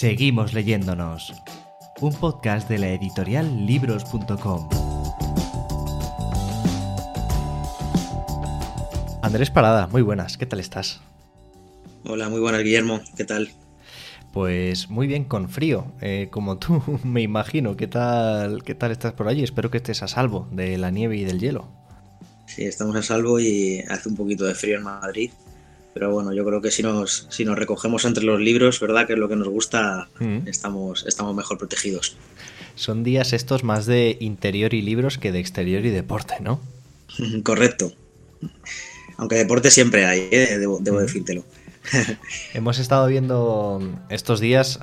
Seguimos leyéndonos. Un podcast de la editorial libros.com. Andrés Parada, muy buenas, ¿qué tal estás? Hola, muy buenas Guillermo, ¿qué tal? Pues muy bien, con frío, eh, como tú me imagino. ¿Qué tal, ¿Qué tal estás por allí? Espero que estés a salvo de la nieve y del hielo. Sí, estamos a salvo y hace un poquito de frío en Madrid. Pero bueno, yo creo que si nos, si nos recogemos entre los libros, ¿verdad? Que es lo que nos gusta, mm. estamos, estamos mejor protegidos. Son días estos más de interior y libros que de exterior y deporte, ¿no? Correcto. Aunque deporte siempre hay, ¿eh? debo, debo decírtelo. Hemos estado viendo estos días,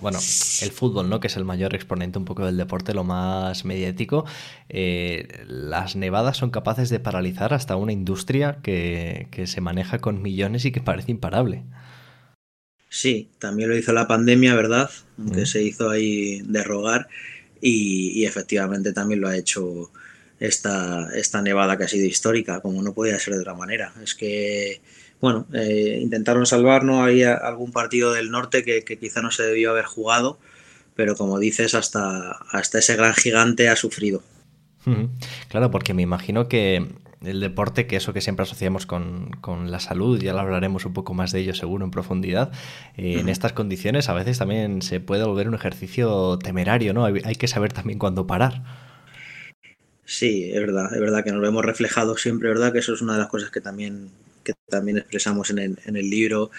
bueno, el fútbol, ¿no? Que es el mayor exponente un poco del deporte, lo más mediático. Eh, las nevadas son capaces de paralizar hasta una industria que, se maneja con millones y que parece imparable. Sí, también lo hizo la pandemia, ¿verdad? Aunque se hizo ahí de rogar y, efectivamente también lo ha hecho esta, esta nevada que ha sido histórica, como no podía ser de otra manera. Es que bueno, eh, intentaron salvar, ¿no? Había algún partido del norte que, quizá no se debió haber jugado, pero como dices, hasta, hasta ese gran gigante ha sufrido. Claro, porque me imagino que el deporte, que eso que siempre asociamos con, la salud, ya lo hablaremos un poco más de ello seguro en profundidad, eh, en estas condiciones a veces también se puede volver un ejercicio temerario, ¿no? Hay, hay que saber también cuándo parar. Sí, es verdad, es verdad que nos vemos reflejados siempre, ¿verdad? Que eso es una de las cosas que también que también expresamos en el, en el libro,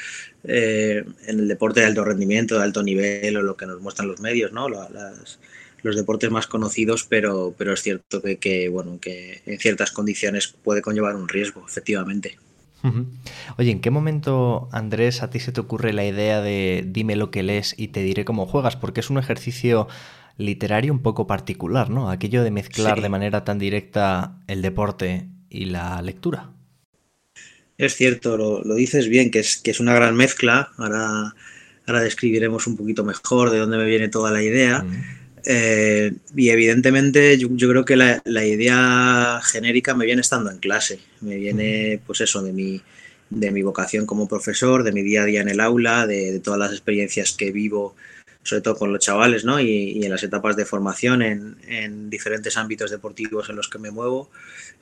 eh, en el deporte de alto rendimiento, de alto nivel o lo que nos muestran los medios, ¿no? los deportes más conocidos, pero, pero es cierto que, bueno, que en ciertas condiciones puede conllevar un riesgo, efectivamente. Oye, ¿en qué momento, Andrés, a ti se te ocurre la idea de dime lo que lees y te diré cómo juegas? Porque es un ejercicio literario un poco particular, ¿no? Aquello de mezclar de manera tan directa el deporte y la lectura. Es cierto, lo, dices bien, que es, que es una gran mezcla. Ahora, ahora describiremos un poquito mejor de dónde me viene toda la idea. Eh, y evidentemente yo, creo que la, idea genérica me viene estando en clase. Me viene, pues eso, de mi, de mi vocación como profesor, de mi día a día en el aula, de, todas las experiencias que vivo, sobre todo con los chavales, ¿no? Y, en las etapas de formación en, en, diferentes ámbitos deportivos en los que me muevo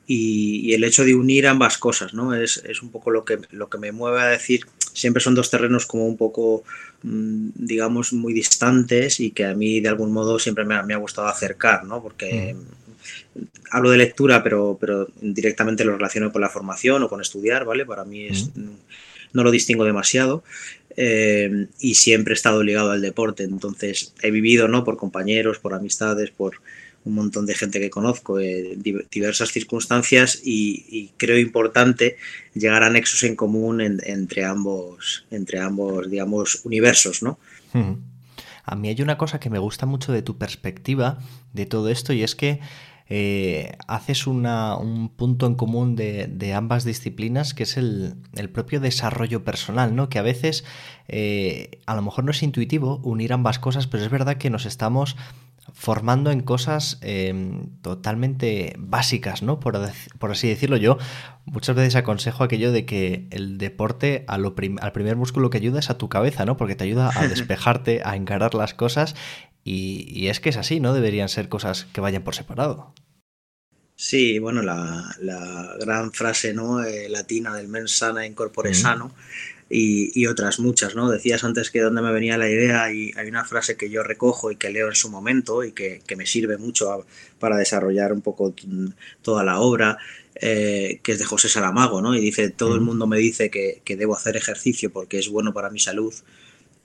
y, el hecho de unir ambas cosas, ¿no? Es, un poco lo que, lo que me mueve a decir, siempre son dos terrenos como un poco, mm, digamos, muy distantes y que a mí de algún modo siempre me ha, gustado acercar, ¿no? Porque mm. hablo de lectura, pero, pero directamente lo relaciono con la formación o con estudiar, ¿vale? Para mí es, no lo distingo demasiado. Eh, y siempre he estado ligado al deporte, entonces he vivido, ¿no? Por compañeros, por amistades, por, un montón de gente que conozco, en diversas circunstancias y, creo importante llegar a nexos en común entre ambos, entre ambos, digamos, universos, ¿no? A mí hay una cosa que me gusta mucho de tu perspectiva de todo esto y es que eh, haces un punto en común de, ambas disciplinas, que es el, propio desarrollo personal, ¿no? Que a veces eh, a lo mejor no es intuitivo unir ambas cosas, pero es verdad que nos estamos formando en cosas em, totalmente básicas, ¿no? Por, así decirlo, yo muchas veces aconsejo aquello de que el deporte al primer músculo que ayuda es a tu cabeza, ¿no? Porque te ayuda a despejarte, a encarar las cosas y, es que es así, ¿no? Deberían ser cosas que vayan por separado. Sí, bueno, la, gran frase ¿no? Eh, latina del mens sana in corpore sano y, otras muchas, ¿no? Decías antes que donde me venía la idea y hay una frase que yo recojo y que leo en su momento y que, me sirve mucho para desarrollar un poco toda la obra, eh, que es de José Saramago, ¿no? Y dice, todo el mundo me dice que, debo hacer ejercicio porque es bueno para mi salud,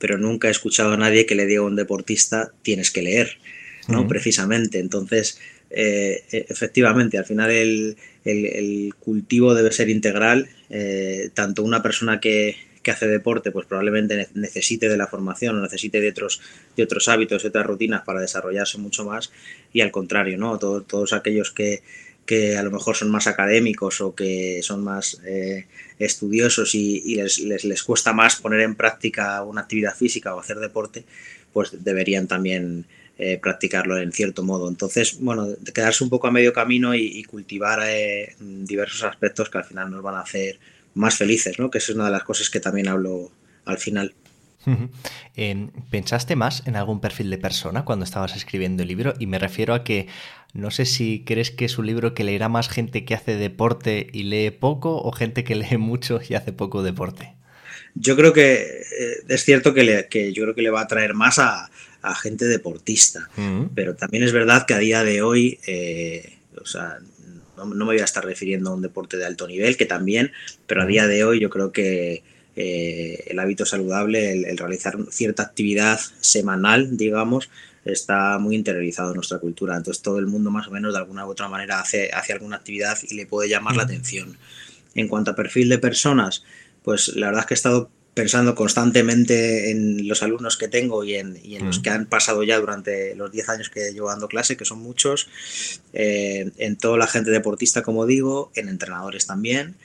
pero nunca he escuchado a nadie que le diga a un deportista, tienes que leer, ¿no? Precisamente. Entonces, eh, e, efectivamente, al final el, cultivo debe ser integral, eh, tanto una persona que, que hace deporte, pues probablemente necesite de la formación o necesite de otros, de otros hábitos, de otras rutinas para desarrollarse mucho más y al contrario, ¿no? Todos aquellos que, que a lo mejor son más académicos o que son más eh, estudiosos y, les, les, cuesta más poner en práctica una actividad física o hacer deporte, pues deberían también eh, practicarlo en cierto modo. Entonces, bueno, quedarse un poco a medio camino y, cultivar eh, diversos aspectos que al final nos van a hacer más felices, ¿no? Que es una de las cosas que también hablo al final. ¿Pensaste más en algún perfil de persona cuando estabas escribiendo el libro? Y me refiero a que no sé si crees que es un libro que leerá más gente que hace deporte y lee poco o gente que lee mucho y hace poco deporte. Yo creo que eh, es cierto que, yo creo que le va a traer más a, gente deportista, pero también es verdad que a día de hoy, eh, o sea, no, me voy a estar refiriendo a un deporte de alto nivel, que también, pero a día de hoy yo creo que eh, el hábito saludable, el, realizar cierta actividad semanal, digamos, está muy interiorizado en nuestra cultura. Entonces todo el mundo más o menos de alguna u otra manera hace, hace alguna actividad y le puede llamar la atención. En cuanto a perfil de personas, pues la verdad es que he estado pensando constantemente en los alumnos que tengo y en, los que han pasado ya durante los 10 años que llevo dando clase, que son muchos, eh, en toda la gente deportista, como digo, en entrenadores también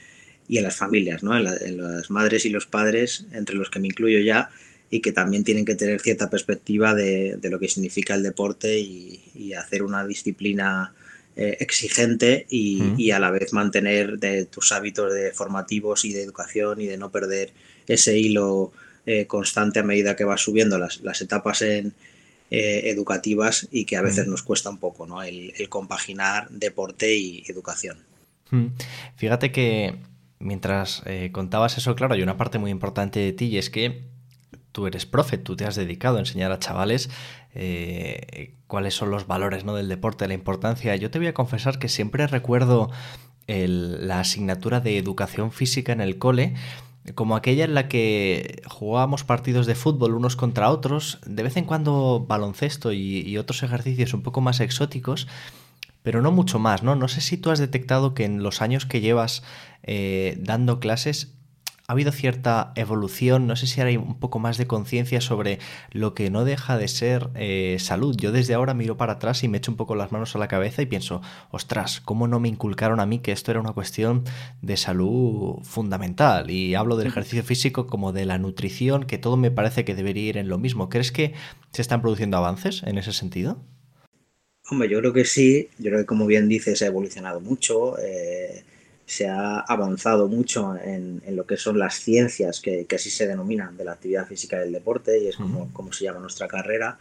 y en las familias, ¿no? en, las madres y los padres, entre los que me incluyo ya, y que también tienen que tener cierta perspectiva de, lo que significa el deporte y, hacer una disciplina eh, exigente y, a la vez mantener de tus hábitos de formativos y de educación y de no perder ese hilo eh, constante a medida que vas subiendo las, etapas en, eh, educativas y que a veces nos cuesta un poco ¿no? el, el compaginar deporte y educación. Fíjate que mientras eh, contabas eso, claro, hay una parte muy importante de ti y es que tú eres profe, tú te has dedicado a enseñar a chavales eh, cuáles son los valores ¿no? del deporte, la importancia. Yo te voy a confesar que siempre recuerdo la asignatura de educación física en el cole como aquella en la que jugábamos partidos de fútbol unos contra otros, de vez en cuando baloncesto y otros ejercicios un poco más exóticos, pero no mucho más, ¿no? No sé si tú has detectado que en los años que llevas eh, dando clases ha habido cierta evolución, no sé si hay un poco más de conciencia sobre lo que no deja de ser eh, salud. Yo desde ahora miro para atrás y me echo un poco las manos a la cabeza y pienso, ostras, ¿cómo no me inculcaron a mí que esto era una cuestión de salud fundamental? Y hablo del ejercicio físico como de la nutrición, que todo me parece que debería ir en lo mismo. ¿Crees que se están produciendo avances en ese sentido? Hombre, yo creo que sí, yo creo que como bien dices, ha evolucionado mucho, eh, se ha avanzado mucho en, lo que son las ciencias que, así se denominan de la actividad física y del deporte, y es como, se llama nuestra carrera.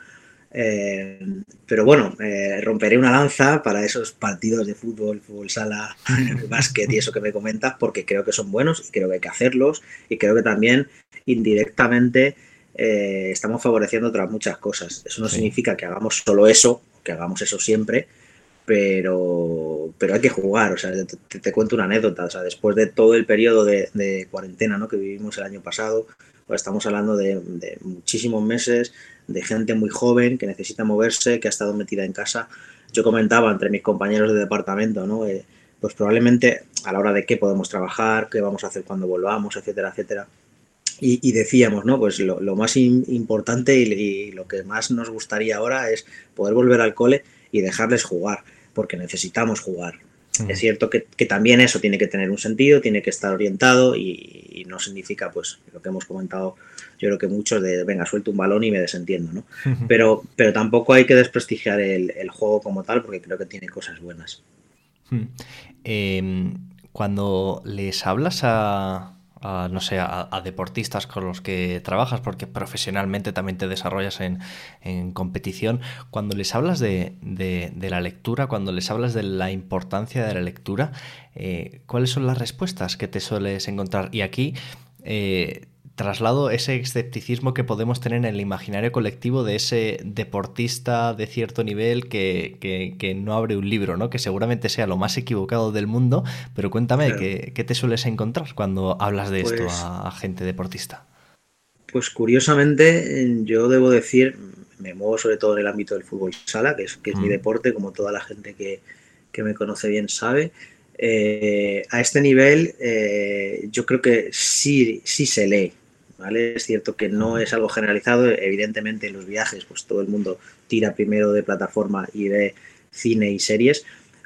Eh, pero bueno, eh, romperé una lanza para esos partidos de fútbol, fútbol sala, básquet y eso que me comentas, porque creo que son buenos y creo que hay que hacerlos, y creo que también indirectamente estamos favoreciendo otras muchas cosas. Eso no significa que hagamos solo eso que hagamos eso siempre, pero, pero hay que jugar. O sea, te, cuento una anécdota. O sea, después de todo el periodo de, cuarentena ¿no? que vivimos el año pasado, pues estamos hablando de, muchísimos meses, de gente muy joven que necesita moverse, que ha estado metida en casa. Yo comentaba entre mis compañeros de departamento, ¿no? Eh, pues probablemente a la hora de qué podemos trabajar, qué vamos a hacer cuando volvamos, etcétera, etcétera. Y, decíamos, ¿no? Pues lo, más importante y, lo que más nos gustaría ahora es poder volver al cole y dejarles jugar, porque necesitamos jugar. Es cierto que, también eso tiene que tener un sentido, tiene que estar orientado y, no significa, pues, lo que hemos comentado, yo creo que muchos de, venga, suelto un balón y me desentiendo, ¿no? pero, pero tampoco hay que desprestigiar el, juego como tal, porque creo que tiene cosas buenas. Em, cuando les hablas a, no sé, a, deportistas con los que trabajas, porque profesionalmente también te desarrollas en, competición, cuando les hablas de, la lectura, cuando les hablas de la importancia de la lectura, eh, ¿cuáles son las respuestas que te sueles encontrar? Y aquí eh, traslado ese escepticismo que podemos tener en el imaginario colectivo de ese deportista de cierto nivel que, no abre un libro, ¿no? Que seguramente sea lo más equivocado del mundo, pero cuéntame, ¿qué, te sueles encontrar cuando hablas de esto pues a, gente deportista? Pues curiosamente, yo debo decir, me muevo sobre todo en el ámbito del fútbol sala, que es, que es mi deporte, como toda la gente que, me conoce bien sabe. Eh, a este nivel, eh, yo creo que sí, sí se lee, es cierto que no es algo generalizado, evidentemente en los viajes pues todo el mundo tira primero de plataforma y de cine y series,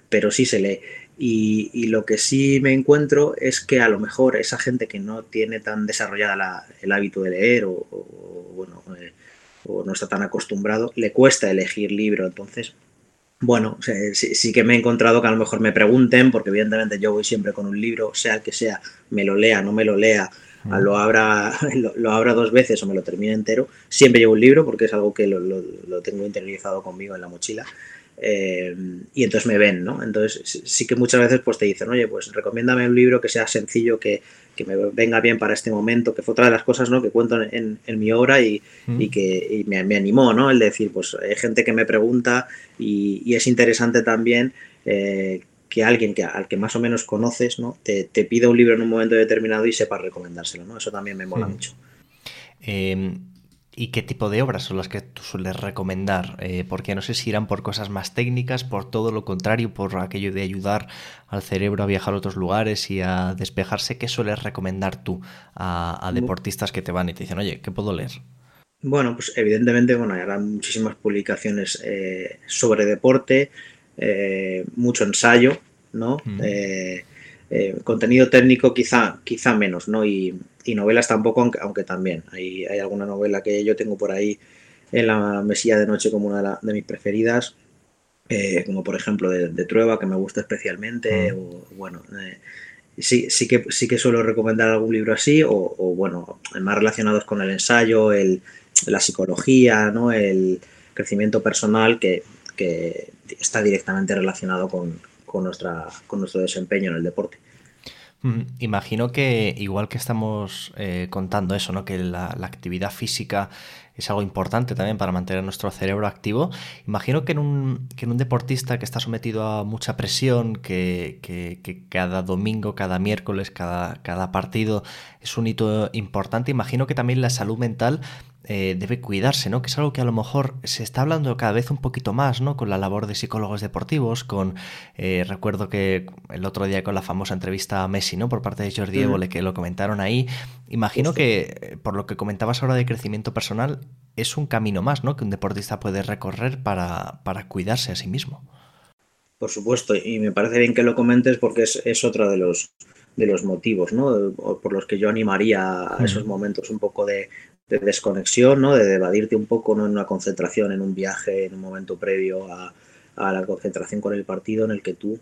pero sí se lee. Y, lo que sí me encuentro es que a lo mejor esa gente que no tiene tan desarrollada el hábito de leer o, bueno, eh, o no está tan acostumbrado, le cuesta elegir libro. Entonces, bueno, sí, que me he encontrado que a lo mejor me pregunten, porque evidentemente yo voy siempre con un libro, sea el que sea, me lo lea, no me lo lea, lo abra, lo, abra dos veces o me lo termine entero, siempre llevo un libro porque es algo que lo, lo tengo interiorizado conmigo en la mochila. Eh, y entonces me ven, ¿no? Entonces sí que muchas veces pues te dicen, oye, pues recomiéndame un libro que sea sencillo, que, que me venga bien para este momento, que fue otra de las cosas, ¿no? Que cuento en, en mi obra y, y que y me, me, animó, ¿no? El decir, pues hay gente que me pregunta y, y es interesante también eh, que alguien que, al que más o menos conoces, ¿no? Te, te, pida un libro en un momento determinado y sepa recomendárselo, ¿no? Eso también me mola mucho. Eh, ¿Y qué tipo de obras son las que tú sueles recomendar? Eh, porque no sé si irán por cosas más técnicas, por todo lo contrario, por aquello de ayudar al cerebro a viajar a otros lugares y a despejarse. ¿Qué sueles recomendar tú a, deportistas que te van y te dicen, oye, ¿qué puedo leer? Bueno, pues evidentemente, bueno, hay muchísimas publicaciones eh, sobre deporte, eh, mucho ensayo, ¿no? contenido técnico quizá, quizá menos, ¿no? Y, y novelas tampoco, aunque, también. Hay, hay, alguna novela que yo tengo por ahí en la mesilla de noche como una de, mis preferidas, eh, como por ejemplo de, Trueba, que me gusta especialmente, mm. o bueno, eh, sí, sí, que, sí que suelo recomendar algún libro así, o, bueno, más relacionados con el ensayo, el, la psicología, ¿no? el crecimiento personal, que, que está directamente relacionado con, con, nuestra, con nuestro desempeño en el deporte. Imagino que igual que estamos eh, contando eso, ¿no? que la, actividad física es algo importante también para mantener nuestro cerebro activo, imagino que en un, que en un deportista que está sometido a mucha presión, que, que, que cada domingo, cada miércoles, cada, cada partido es un hito importante, imagino que también la salud mental eh, debe cuidarse, ¿no? Que es algo que a lo mejor se está hablando cada vez un poquito más, ¿no? Con la labor de psicólogos deportivos, con eh, recuerdo que el otro día con la famosa entrevista a Messi, ¿no? Por parte de Jordi Évole, que lo comentaron ahí. Imagino que, eh, por lo que comentabas ahora de crecimiento personal, es un camino más, ¿no? Que un deportista puede recorrer para, para cuidarse a sí mismo. Por supuesto, y me parece bien que lo comentes porque es, es otro de los de los motivos, ¿no? Por los que yo animaría a esos momentos un poco de, de desconexión, ¿no? de evadirte un poco ¿no? en una concentración, en un viaje, en un momento previo a, la concentración con el partido en el que tú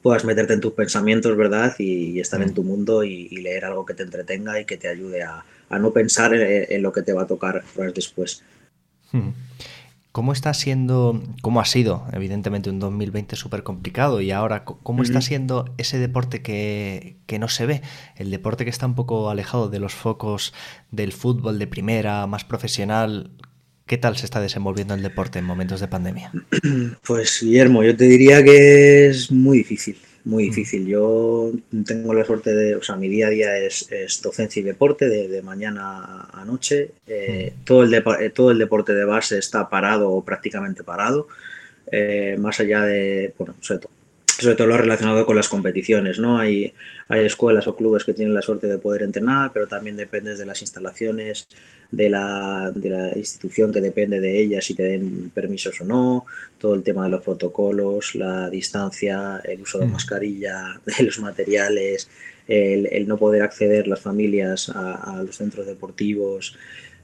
puedas meterte en tus pensamientos, ¿verdad? Y, estar en mm. tu mundo y, leer algo que te entretenga y que te ayude a, no pensar en, lo que te va a tocar después. Mm. ¿Cómo está siendo, cómo ha sido, evidentemente, un 2020 súper complicado y ahora, cómo está siendo ese deporte que, que, no se ve? El deporte que está un poco alejado de los focos del fútbol de primera, más profesional. ¿Qué tal se está desenvolviendo el deporte en momentos de pandemia? Pues Guillermo, yo te diría que es muy difícil muy difícil. Yo tengo la suerte de, o sea, mi día a día es, docencia y deporte de, mañana a noche. Eh, todo, el eh, todo el deporte de base está parado o prácticamente parado. Eh, más allá de, bueno, sobre todo, sobre todo lo relacionado con las competiciones, ¿no? Hay, hay escuelas o clubes que tienen la suerte de poder entrenar, pero también dependes de las instalaciones, de la, de la institución que depende de ellas, si te den permisos o no, todo el tema de los protocolos, la distancia, el uso de mm. mascarilla, de los materiales, el, no poder acceder las familias a, los centros deportivos.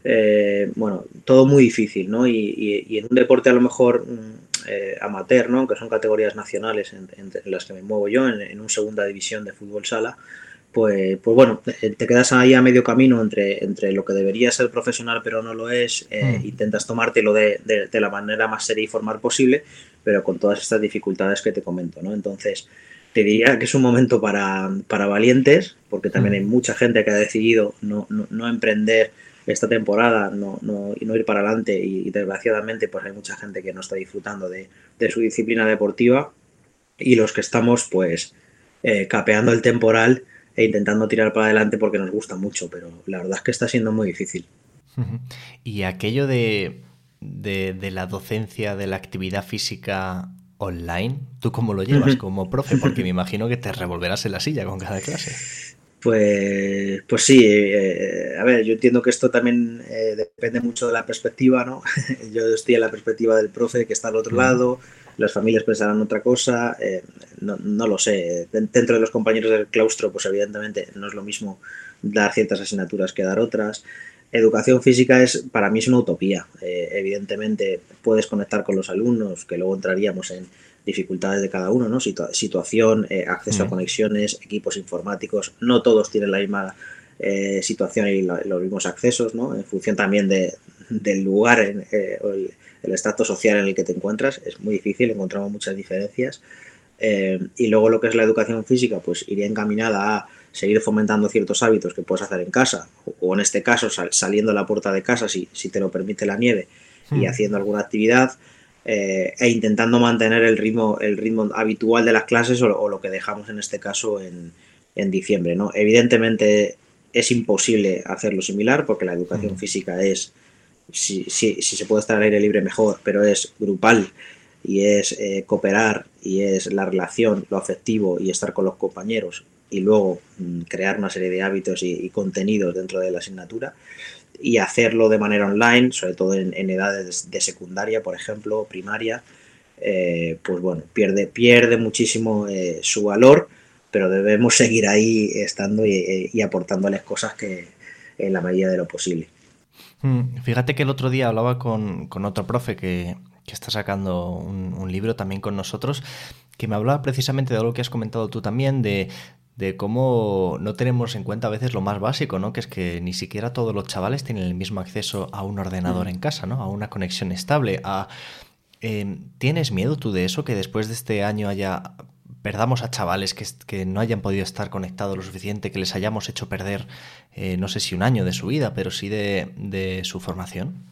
Eh, bueno, todo muy difícil, ¿no? Y, y, en un deporte a lo mejor mm, eh, amateur, ¿no? Que son categorías nacionales en, las que me muevo yo, en, en un segunda división de fútbol sala, pues, pues bueno, te quedas ahí a medio camino entre, entre lo que debería ser profesional pero no lo es, eh, mm. intentas tomártelo de, de, la manera más seria y formal posible, pero con todas estas dificultades que te comento, ¿no? Entonces, te diría que es un momento para, para valientes, porque también mm. hay mucha gente que ha decidido no, no, no emprender esta temporada no, no, y no ir para adelante y, desgraciadamente pues hay mucha gente que no está disfrutando de, de su disciplina deportiva y los que estamos pues eh, capeando el temporal e intentando tirar para adelante porque nos gusta mucho, pero la verdad es que está siendo muy difícil. Y aquello de, de, la docencia, de la actividad física online, ¿tú cómo lo llevas como profe? Porque me imagino que te revolverás en la silla con cada clase. Pues, pues sí, eh, a ver, yo entiendo que esto también eh, depende mucho de la perspectiva, ¿no? yo estoy en la perspectiva del profe que está al otro lado, las familias pensarán otra cosa, eh, no, no, lo sé. Dentro de los compañeros del claustro, pues evidentemente no es lo mismo dar ciertas asignaturas que dar otras. educación física es para mí es una utopía. Eh, evidentemente puedes conectar con los alumnos, que luego entraríamos en dificultades de cada uno, ¿no? situación, eh, acceso a conexiones, equipos informáticos, no todos tienen la misma eh, situación y los mismos accesos, ¿no? En función también de, del lugar o el, el estrato social en el que te encuentras, es muy difícil, encontramos muchas diferencias. y luego lo que es la educación física, pues iría encaminada a seguir fomentando ciertos hábitos que puedes hacer en casa, o en este caso saliendo a la puerta de casa si, si te lo permite la nieve y hmm. haciendo alguna actividad, eh, e intentando mantener el ritmo, el ritmo habitual de las clases o, lo que dejamos en este caso en, en, diciembre. ¿no? Evidentemente es imposible hacerlo similar porque la educación hmm. física es, si, si, si, se puede estar al aire libre mejor, pero es grupal y es eh, cooperar y es la relación, lo afectivo y estar con los compañeros y luego mm, crear una serie de hábitos y, contenidos dentro de la asignatura y hacerlo de manera online, sobre todo en, edades de secundaria, por ejemplo, primaria, eh, pues bueno, pierde, pierde muchísimo eh, su valor, pero debemos seguir ahí estando y, aportándoles cosas que en la medida de lo posible. Mm, fíjate que el otro día hablaba con, otro profe que, está sacando un, un, libro también con nosotros, que me hablaba precisamente de algo que has comentado tú también, de, de cómo no tenemos en cuenta a veces lo más básico, ¿no? Que es que ni siquiera todos los chavales tienen el mismo acceso a un ordenador en casa, ¿no? A una conexión estable, a... Em, ¿Tienes miedo tú de eso? Que después de este año haya perdamos a chavales que, que, no hayan podido estar conectados lo suficiente, que les hayamos hecho perder, eh, no sé si un año de su vida, pero sí de, de su formación?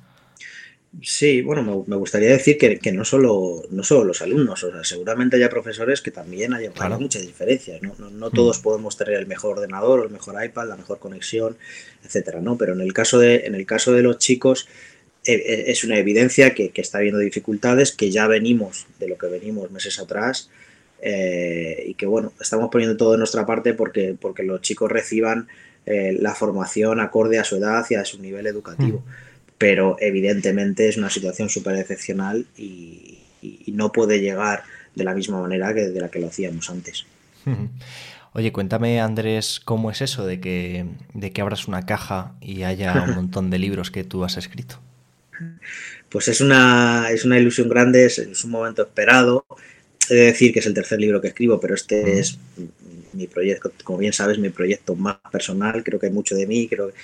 Sí, bueno, me, gustaría decir que, no, solo, no solo los alumnos, o sea, seguramente haya profesores que también hayan muchas diferencias, ¿no? No, mm. todos podemos tener el mejor ordenador, el mejor iPad, la mejor conexión, etcétera, ¿no? Pero en el caso de, en el caso de los chicos, eh, eh, es una evidencia que, está habiendo dificultades, que ya venimos de lo que venimos meses atrás, eh, y que bueno, estamos poniendo todo de nuestra parte porque, porque los chicos reciban la formación acorde a su edad y a su nivel educativo. Mm pero evidentemente es una situación súper excepcional y, no puede llegar de la misma manera que de la que lo hacíamos antes. Oye, cuéntame, Andrés, ¿cómo es eso de que, de que abras una caja y haya un montón de libros que tú has escrito? Pues es una, es una ilusión grande, es, un momento esperado. He de decir que es el tercer libro que escribo, pero este es mi proyecto, como bien sabes, mi proyecto más personal. Creo que hay mucho de mí, creo que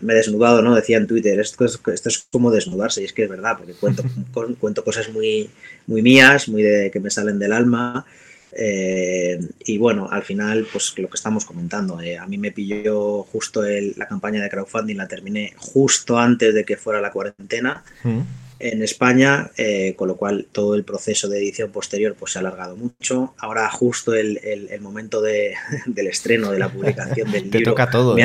me he desnudado, ¿no? Decía en Twitter, esto es, esto es como desnudarse, y es que es verdad, porque cuento, cuento cosas muy, muy mías, muy de que me salen del alma. Eh, y bueno, al final, pues lo que estamos comentando, eh, a mí me pilló justo el, la campaña de crowdfunding, la terminé justo antes de que fuera la cuarentena en España, eh, con lo cual todo el proceso de edición posterior pues se ha alargado mucho. Ahora justo el, el, momento de, del estreno, de la publicación del libro, toca todo,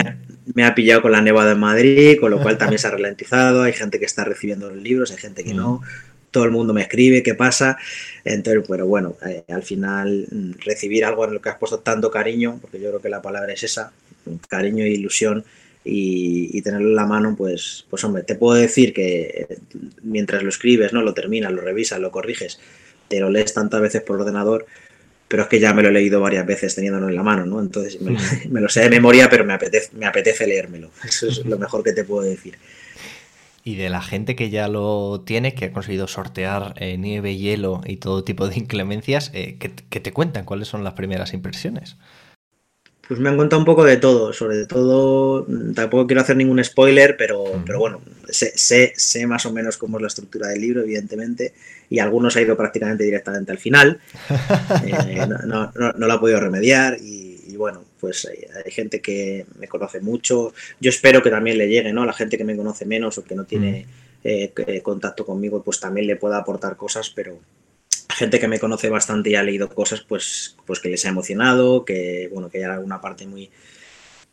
me ha pillado con la nevada en Madrid, con lo cual también se ha ralentizado. Hay gente que está recibiendo los libros, hay gente que no. Mm. Todo el mundo me escribe qué pasa. Entonces, pero bueno, eh, al final mm, recibir algo en lo que has puesto tanto cariño, porque yo creo que la palabra es esa, cariño e ilusión, y, tenerlo en la mano, pues, pues hombre, te puedo decir que eh, mientras lo escribes, ¿no? Lo terminas, lo revisas, lo corriges, te lo lees tantas veces por ordenador, pero es que ya me lo he leído varias veces teniéndolo en la mano, ¿no? Entonces me, lo sé de memoria, pero me apetece, me apetece leérmelo. Eso es lo mejor que te puedo decir. Y de la gente que ya lo tiene, que ha conseguido sortear eh, nieve, hielo y todo tipo de inclemencias, eh, ¿qué, te cuentan? ¿Cuáles son las primeras impresiones? Pues me han contado un poco de todo, sobre todo, mm, tampoco quiero hacer ningún spoiler, pero, pero bueno, sé, sé, más o menos cómo es la estructura del libro, evidentemente, y algunos ha ido prácticamente directamente al final, eh, no, no, no, lo ha podido remediar y, bueno, pues hay, gente que me conoce mucho, yo espero que también le llegue, ¿no? La gente que me conoce menos o que no tiene eh, contacto conmigo, pues también le pueda aportar cosas, pero, gente que me conoce bastante y ha leído cosas pues, pues que les ha emocionado, que bueno, que hay alguna parte muy,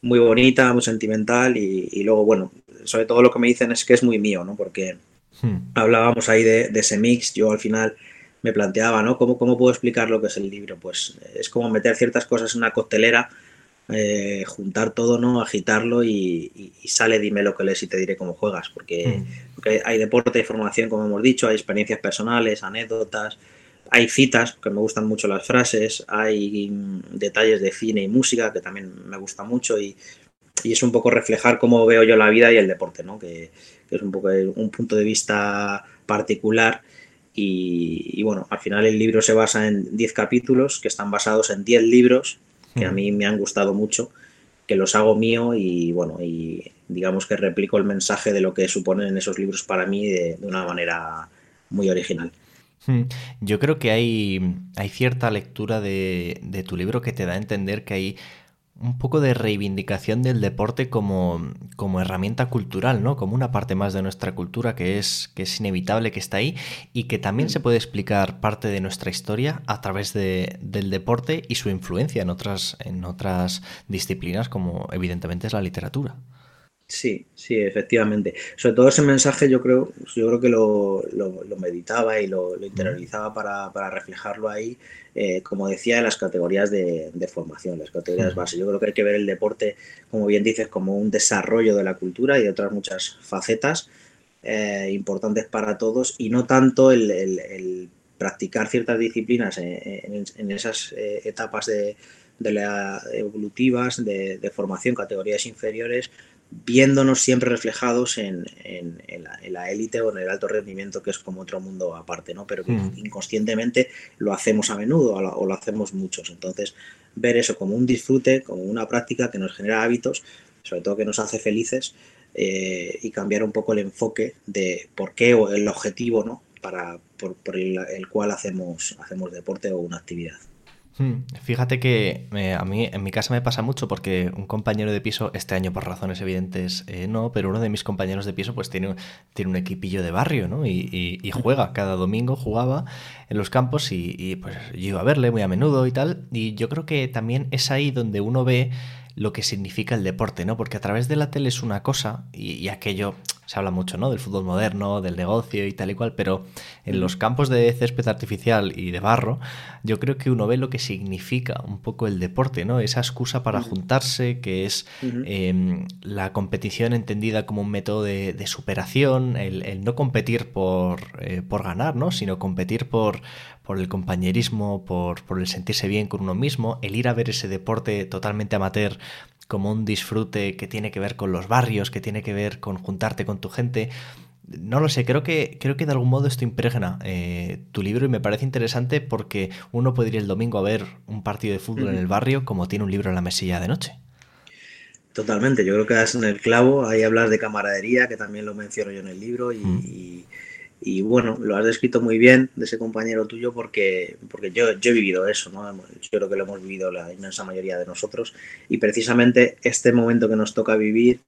muy bonita, muy sentimental y, luego, bueno, sobre todo lo que me dicen es que es muy mío, ¿no? Porque hmm. hablábamos ahí de, ese mix, yo al final me planteaba, ¿no? ¿Cómo, ¿Cómo puedo explicar lo que es el libro? Pues es como meter ciertas cosas en una costelera, eh, juntar todo, ¿no? Agitarlo y, sale, dime lo que lees y te diré cómo juegas, porque, hmm. porque hay deporte, hay formación, como hemos dicho, hay experiencias personales, anécdotas, hay citas, que me gustan mucho las frases, hay detalles de cine y música, que también me gusta mucho, y y es un poco reflejar cómo veo yo la vida y el deporte, ¿no? que, es un poco un punto de vista particular. Y, bueno, al final el libro se basa en 10 capítulos que están basados en 10 libros que a mí me han gustado mucho, que los hago mío y bueno, y digamos que replico el mensaje de lo que suponen en esos libros para mí de, de una manera muy original. Yo creo que hay, cierta lectura de, tu libro que te da a entender que hay un poco de reivindicación del deporte como, herramienta cultural, ¿no? Como una parte más de nuestra cultura que es, que es inevitable que está ahí y que también se puede explicar parte de nuestra historia a través de, del deporte y su influencia en otras, en otras disciplinas como evidentemente es la literatura. Sí, sí, efectivamente. Sobre todo ese mensaje yo creo, yo creo que lo, meditaba y lo, interiorizaba para, reflejarlo ahí, eh, como decía, en las categorías de, formación, las categorías base. Yo creo que hay que ver el deporte, como bien dices, como un desarrollo de la cultura y de otras muchas facetas eh, importantes para todos y no tanto el, practicar ciertas disciplinas en, esas eh, etapas de, la evolutivas, de, de formación, categorías inferiores, viéndonos siempre reflejados en, la élite o en el alto rendimiento, que es como otro mundo aparte, ¿no? Pero que hmm. inconscientemente lo hacemos a menudo o lo hacemos muchos. Entonces, ver eso como un disfrute, como una práctica que nos genera hábitos, sobre todo que nos hace felices, eh, y cambiar un poco el enfoque de por qué o el objetivo, ¿no? Para, por, el, el, cual hacemos, hacemos deporte o una actividad. Hmm, fíjate que eh, a mí en mi casa me pasa mucho porque un compañero de piso, este año por razones evidentes eh, no, pero uno de mis compañeros de piso pues tiene, tiene un equipillo de barrio, ¿no? Y, juega, cada domingo jugaba en los campos y, y, pues yo iba a verle muy a menudo y tal. Y yo creo que también es ahí donde uno ve lo que significa el deporte, ¿no? Porque a través de la tele es una cosa y, aquello se habla mucho, ¿no? Del fútbol moderno, del negocio y tal y cual, pero en los campos de césped artificial y de barro, yo creo que uno ve lo que significa un poco el deporte, ¿no? Esa excusa para juntarse, que es em, la competición entendida como un método de, superación, el, no competir por, eh, por ganar, ¿no? Sino competir por, por el compañerismo, por, por el sentirse bien con uno mismo, el ir a ver ese deporte totalmente amateur como un disfrute que tiene que ver con los barrios, que tiene que ver con juntarte con tu gente. No lo sé, creo que, creo que de algún modo esto impregna eh, tu libro y me parece interesante porque uno puede ir el domingo a ver un partido de fútbol en el barrio como tiene un libro en la mesilla de noche. Totalmente, yo creo que das en el clavo, ahí hablas de camaradería, que también lo menciono yo en el libro, y, mm. Y bueno, lo has descrito muy bien de ese compañero tuyo porque, porque yo, yo he vivido eso, ¿no? Yo creo que lo hemos vivido la inmensa mayoría de nosotros y precisamente este momento que nos toca vivir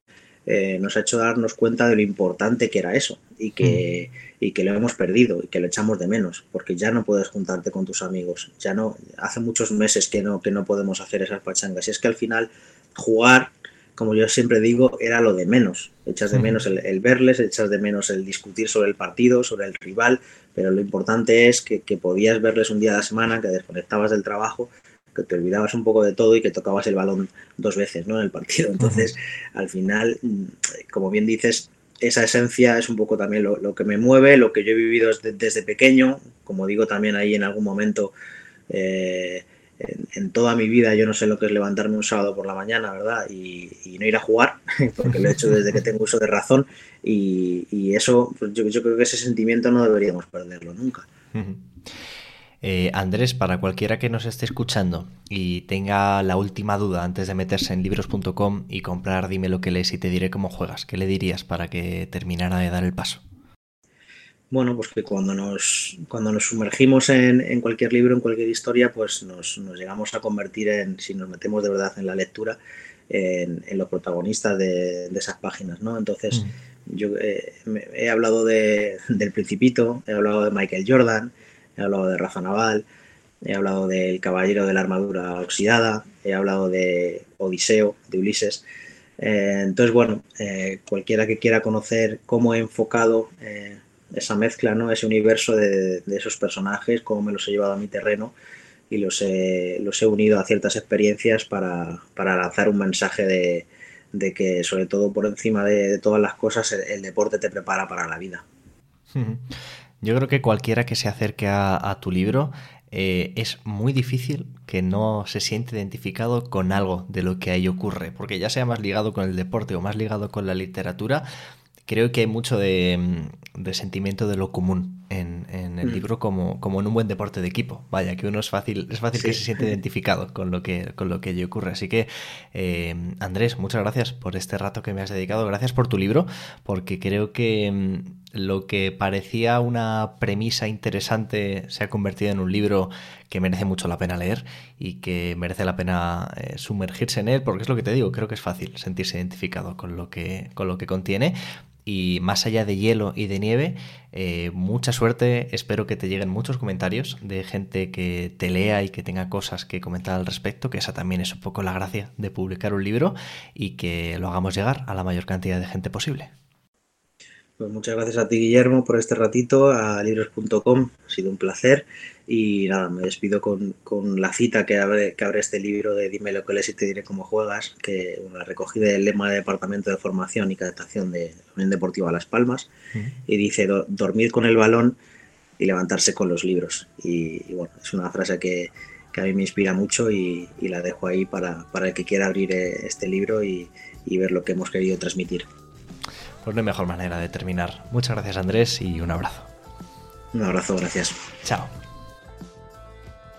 eh, nos ha hecho darnos cuenta de lo importante que era eso y que, mm. y que lo hemos perdido y que lo echamos de menos porque ya no puedes juntarte con tus amigos, ya no, hace muchos meses que no, que no podemos hacer esas pachangas y es que al final jugar como yo siempre digo, era lo de menos. Echas de menos el, verles, echas de menos el discutir sobre el partido, sobre el rival, pero lo importante es que, podías verles un día a la semana, que desconectabas del trabajo, que te olvidabas un poco de todo y que tocabas el balón dos veces ¿no? en el partido. Entonces, al final, mm, como bien dices, esa esencia es un poco también lo, que me mueve, lo que yo he vivido desde, pequeño, como digo también ahí en algún momento. Eh, en, toda mi vida yo no sé lo que es levantarme un sábado por la mañana, ¿verdad? Y, no ir a jugar, porque lo he hecho desde que tengo uso de razón. Y, eso, pues yo, creo que ese sentimiento no deberíamos perderlo nunca. Eh, Andrés, para cualquiera que nos esté escuchando y tenga la última duda antes de meterse en libros.com y comprar Dime lo que lees y te diré cómo juegas, ¿qué le dirías para que terminara de dar el paso? Bueno, pues que cuando nos, cuando nos sumergimos en, cualquier libro, en cualquier historia, pues nos, llegamos a convertir en, si nos metemos de verdad en la lectura, en, los protagonistas de, esas páginas, ¿no? Entonces, mm. yo eh, he hablado de, del Principito, he hablado de Michael Jordan, he hablado de Rafa Naval, he hablado del Caballero de la Armadura Oxidada, he hablado de Odiseo, de Ulises. Eh, entonces, bueno, eh, cualquiera que quiera conocer cómo he enfocado esa mezcla, ¿no? ese universo de, esos personajes, cómo me los he llevado a mi terreno y los he, los he unido a ciertas experiencias para, lanzar un mensaje de, que, sobre todo por encima de, todas las cosas, el, deporte te prepara para la vida. Yo creo que cualquiera que se acerque a, tu libro eh, es muy difícil que no se siente identificado con algo de lo que ahí ocurre, porque ya sea más ligado con el deporte o más ligado con la literatura, creo que hay mucho de, mm, sentimiento de lo común en, el mm. libro como, como, en un buen deporte de equipo. Vaya, que uno es fácil, es fácil que se siente identificado con lo que, con lo que allí ocurre. Así que, eh, Andrés, muchas gracias por este rato que me has dedicado. Gracias por tu libro, porque creo que mm, lo que parecía una premisa interesante se ha convertido en un libro que merece mucho la pena leer y que merece la pena eh, sumergirse en él, porque es lo que te digo, creo que es fácil sentirse identificado con lo que, con lo que contiene y más allá de hielo y de nieve, eh, mucha suerte. Espero que te lleguen muchos comentarios de gente que te lea y que tenga cosas que comentar al respecto, que esa también es un poco la gracia de publicar un libro y que lo hagamos llegar a la mayor cantidad de gente posible. Pues muchas gracias a ti, Guillermo, por este ratito, a libros.com. Ha sido un placer. Y nada, me despido con, la cita que abre, que abre este libro de Dime lo que lees y te diré cómo juegas, que la recogí del lema del Departamento de Formación y Captación de la Unión Deportiva Las Palmas. Y dice: dormir con el balón y levantarse con los libros. Y, bueno, es una frase que, a mí me inspira mucho y, la dejo ahí para, el que quiera abrir eh, este libro y ver lo que hemos querido transmitir. Pues no hay mejor manera de terminar. Muchas gracias Andrés y un abrazo. Un abrazo, gracias. Chao.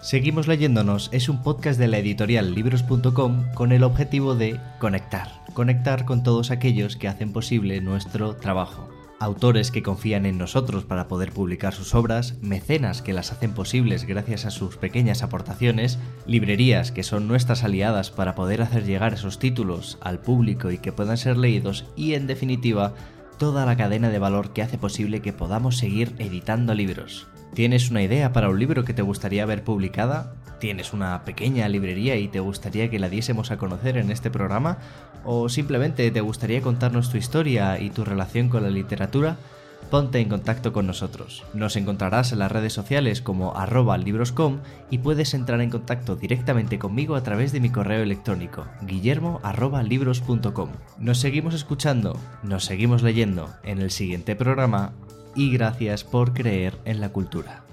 Seguimos leyéndonos es un podcast de la editorial libros.com con el objetivo de conectar, conectar con todos aquellos que hacen posible nuestro trabajo autores que confían en nosotros para poder publicar sus obras, mecenas que las hacen posibles gracias a sus pequeñas aportaciones, librerías que son nuestras aliadas para poder hacer llegar esos títulos al público y que puedan ser leídos y en definitiva toda la cadena de valor que hace posible que podamos seguir editando libros. ¿Tienes una idea para un libro que te gustaría ver publicada? ¿Tienes una pequeña librería y te gustaría que la diésemos a conocer en este programa? ¿O simplemente te gustaría contarnos tu historia y tu relación con la literatura? Ponte en contacto con nosotros. Nos encontrarás en las redes sociales como arroba libroscom y puedes entrar en contacto directamente conmigo a través de mi correo electrónico guillermo Nos seguimos escuchando, nos seguimos leyendo en el siguiente programa y gracias por creer en la cultura.